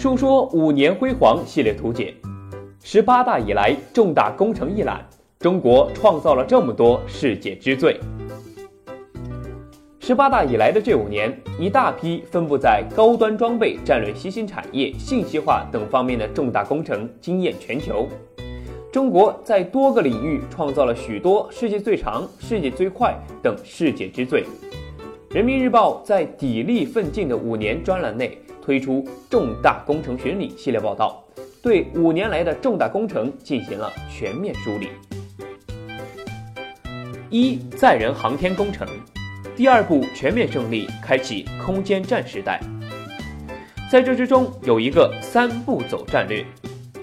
述说五年辉煌系列图解。十八大以来重大工程一览，中国创造了这么多世界之最。十八大以来的这五年，一大批分布在高端装备、战略新兴产业、信息化等方面的重大工程惊艳全球。中国在多个领域创造了许多“世界最长”“世界最快”等世界之最。人民日报在“砥砺奋进的五年”专栏内推出“重大工程巡礼”系列报道。对五年来的重大工程进行了全面梳理。一载人航天工程，第二步全面胜利，开启空间站时代。在这之中有一个三步走战略：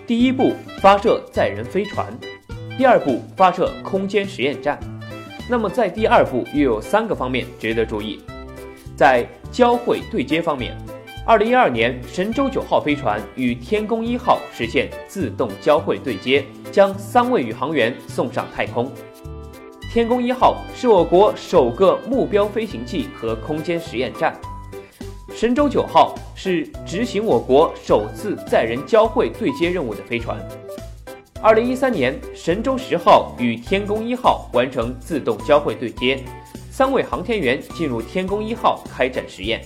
第一步发射载人飞船，第二步发射空间实验站。那么在第二步又有三个方面值得注意，在交会对接方面。二零一二年，神舟九号飞船与天宫一号实现自动交会对接，将三位宇航员送上太空。天宫一号是我国首个目标飞行器和空间实验站，神舟九号是执行我国首次载人交会对接任务的飞船。二零一三年，神舟十号与天宫一号完成自动交会对接，三位航天员进入天宫一号开展实验。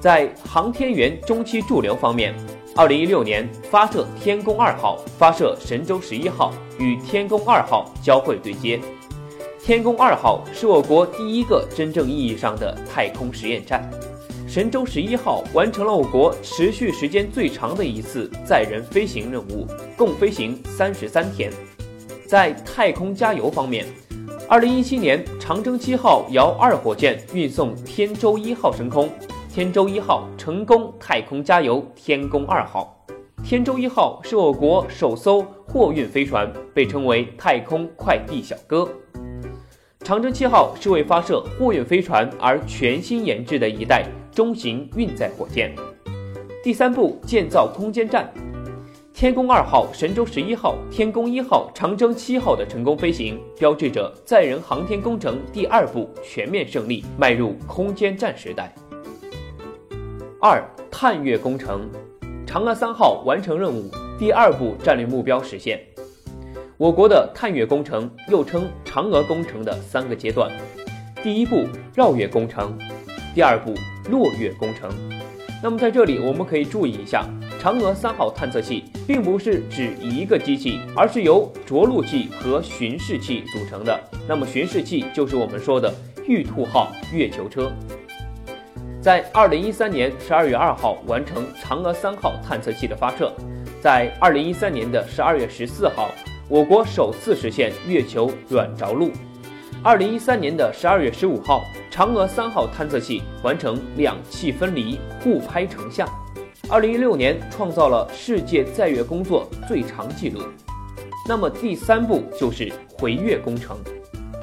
在航天员中期驻留方面，二零一六年发射天宫二号，发射神舟十一号与天宫二号交会对接。天宫二号是我国第一个真正意义上的太空实验站，神舟十一号完成了我国持续时间最长的一次载人飞行任务，共飞行三十三天。在太空加油方面，二零一七年长征七号遥二火箭运送天舟一号升空。天舟一号成功太空加油天宫二号。天舟一号是我国首艘货运飞船，被称为太空快递小哥。长征七号是为发射货运飞船而全新研制的一代中型运载火箭。第三步，建造空间站。天宫二号、神舟十一号、天宫一号、长征七号的成功飞行，标志着载人航天工程第二步全面胜利，迈入空间站时代。二探月工程，嫦娥三号完成任务，第二步战略目标实现。我国的探月工程又称嫦娥工程的三个阶段：第一步绕月工程，第二步落月工程。那么在这里我们可以注意一下，嫦娥三号探测器并不是指一个机器，而是由着陆器和巡视器组成的。那么巡视器就是我们说的玉兔号月球车。在二零一三年十二月二号完成嫦娥三号探测器的发射，在二零一三年的十二月十四号，我国首次实现月球软着陆。二零一三年的十二月十五号，嫦娥三号探测器完成两气分离互拍成像。二零一六年创造了世界载月工作最长纪录。那么第三步就是回月工程。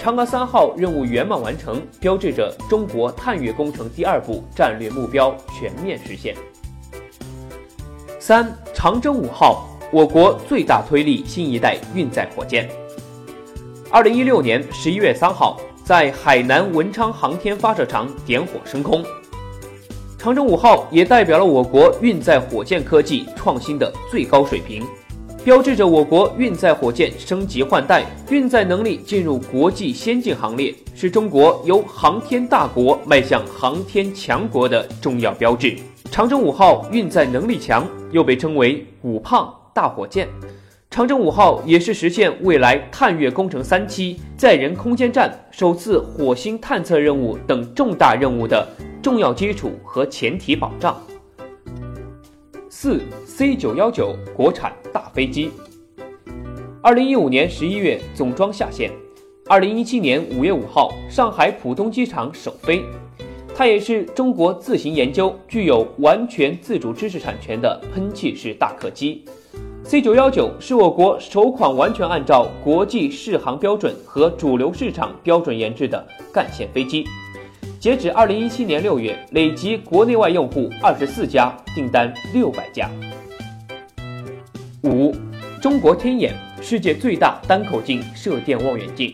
嫦娥三号任务圆满完成，标志着中国探月工程第二步战略目标全面实现。三、长征五号，我国最大推力新一代运载火箭。二零一六年十一月三号，在海南文昌航天发射场点火升空。长征五号也代表了我国运载火箭科技创新的最高水平。标志着我国运载火箭升级换代，运载能力进入国际先进行列，是中国由航天大国迈向航天强国的重要标志。长征五号运载能力强，又被称为“五胖大火箭”。长征五号也是实现未来探月工程三期、载人空间站、首次火星探测任务等重大任务的重要基础和前提保障。四 C 九幺九国产大飞机，二零一五年十一月总装下线，二零一七年五月五号上海浦东机场首飞。它也是中国自行研究、具有完全自主知识产权的喷气式大客机。C 九幺九是我国首款完全按照国际适航标准和主流市场标准研制的干线飞机。截止二零一七年六月，累计国内外用户二十四家，订单六百家。五，中国天眼，世界最大单口径射电望远镜。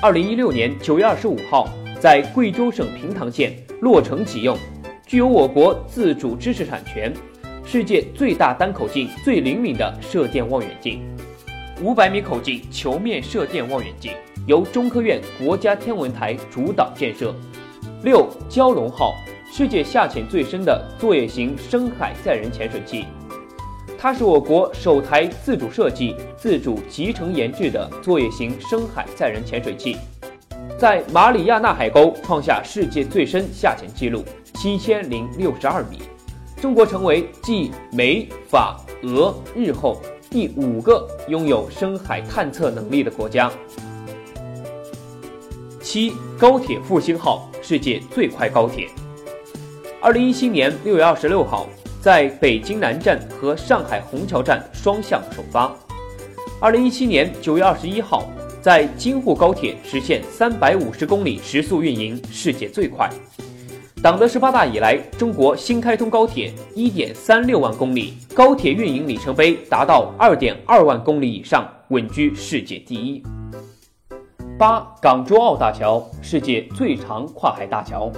二零一六年九月二十五号，在贵州省平塘县落成启用，具有我国自主知识产权，世界最大单口径、最灵敏的射电望远镜。五百米口径球面射电望远镜由中科院国家天文台主导建设。六蛟龙号，世界下潜最深的作业型深海载人潜水器。它是我国首台自主设计、自主集成研制的作业型深海载人潜水器，在马里亚纳海沟创下世界最深下潜记录七千零六十二米。中国成为继美、法、俄、日后第五个拥有深海探测能力的国家。七高铁复兴号，世界最快高铁。二零一七年六月二十六号。在北京南站和上海虹桥站双向首发。二零一七年九月二十一号，在京沪高铁实现三百五十公里时速运营，世界最快。党的十八大以来，中国新开通高铁一点三六万公里，高铁运营里程碑达到二点二万公里以上，稳居世界第一。八港珠澳大桥，世界最长跨海大桥。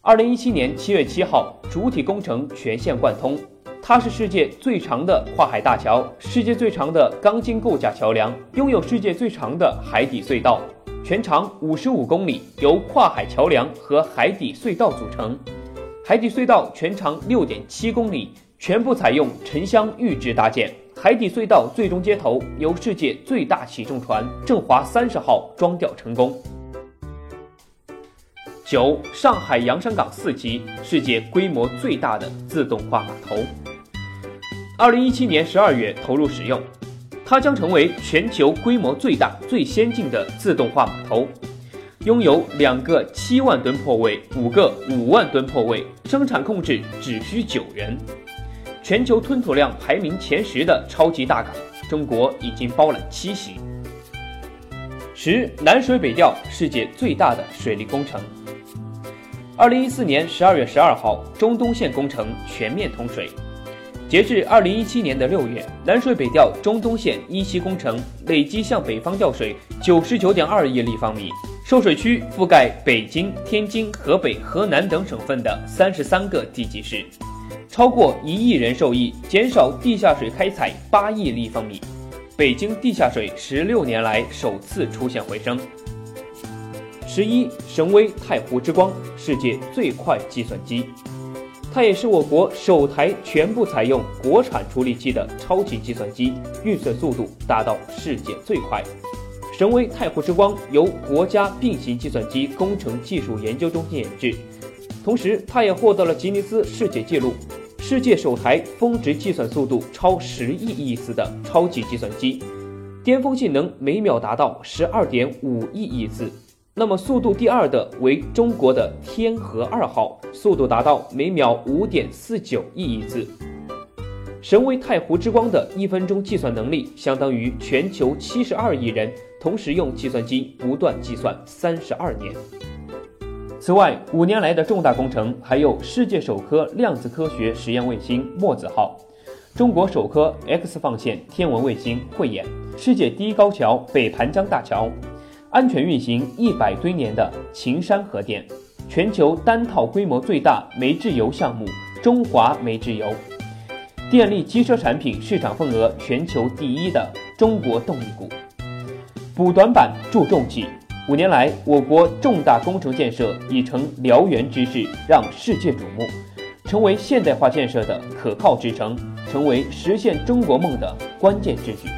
二零一七年七月七号，主体工程全线贯通。它是世界最长的跨海大桥，世界最长的钢筋构架桥梁，拥有世界最长的海底隧道，全长五十五公里，由跨海桥梁和海底隧道组成。海底隧道全长六点七公里，全部采用沉箱预制搭建。海底隧道最终接头由世界最大起重船振华三十号装吊成功。九，上海洋山港四级，世界规模最大的自动化码头。二零一七年十二月投入使用，它将成为全球规模最大、最先进的自动化码头，拥有两个七万吨泊位、五个五万吨泊位，生产控制只需九人。全球吞吐量排名前十的超级大港，中国已经包揽七席。十，南水北调，世界最大的水利工程。二零一四年十二月十二号，中东线工程全面通水。截至二零一七年的六月，南水北调中东线一期工程累计向北方调水九十九点二亿立方米，受水区覆盖北京、天津、河北、河南等省份的三十三个地级市，超过一亿人受益，减少地下水开采八亿立方米。北京地下水十六年来首次出现回升。十一神威太湖之光，世界最快计算机，它也是我国首台全部采用国产处理器的超级计算机，运算速度达到世界最快。神威太湖之光由国家并行计算机工程技术研究中心研制，同时它也获得了吉尼斯世界纪录，世界首台峰值计算速度超十亿亿次的超级计算机，巅峰性能每秒达到十二点五亿亿次。那么速度第二的为中国的天河二号，速度达到每秒五点四九亿亿次。神威太湖之光的一分钟计算能力，相当于全球七十二亿人同时用计算机不断计算三十二年。此外，五年来的重大工程还有世界首颗量子科学实验卫星墨子号，中国首颗 X 放线天文卫星慧眼，世界第一高桥北盘江大桥。安全运行一百堆年的秦山核电，全球单套规模最大煤制油项目中华煤制油，电力机车产品市场份额全球第一的中国动力股，补短板助重器。五年来，我国重大工程建设已成燎原之势，让世界瞩目，成为现代化建设的可靠支撑，成为实现中国梦的关键之举。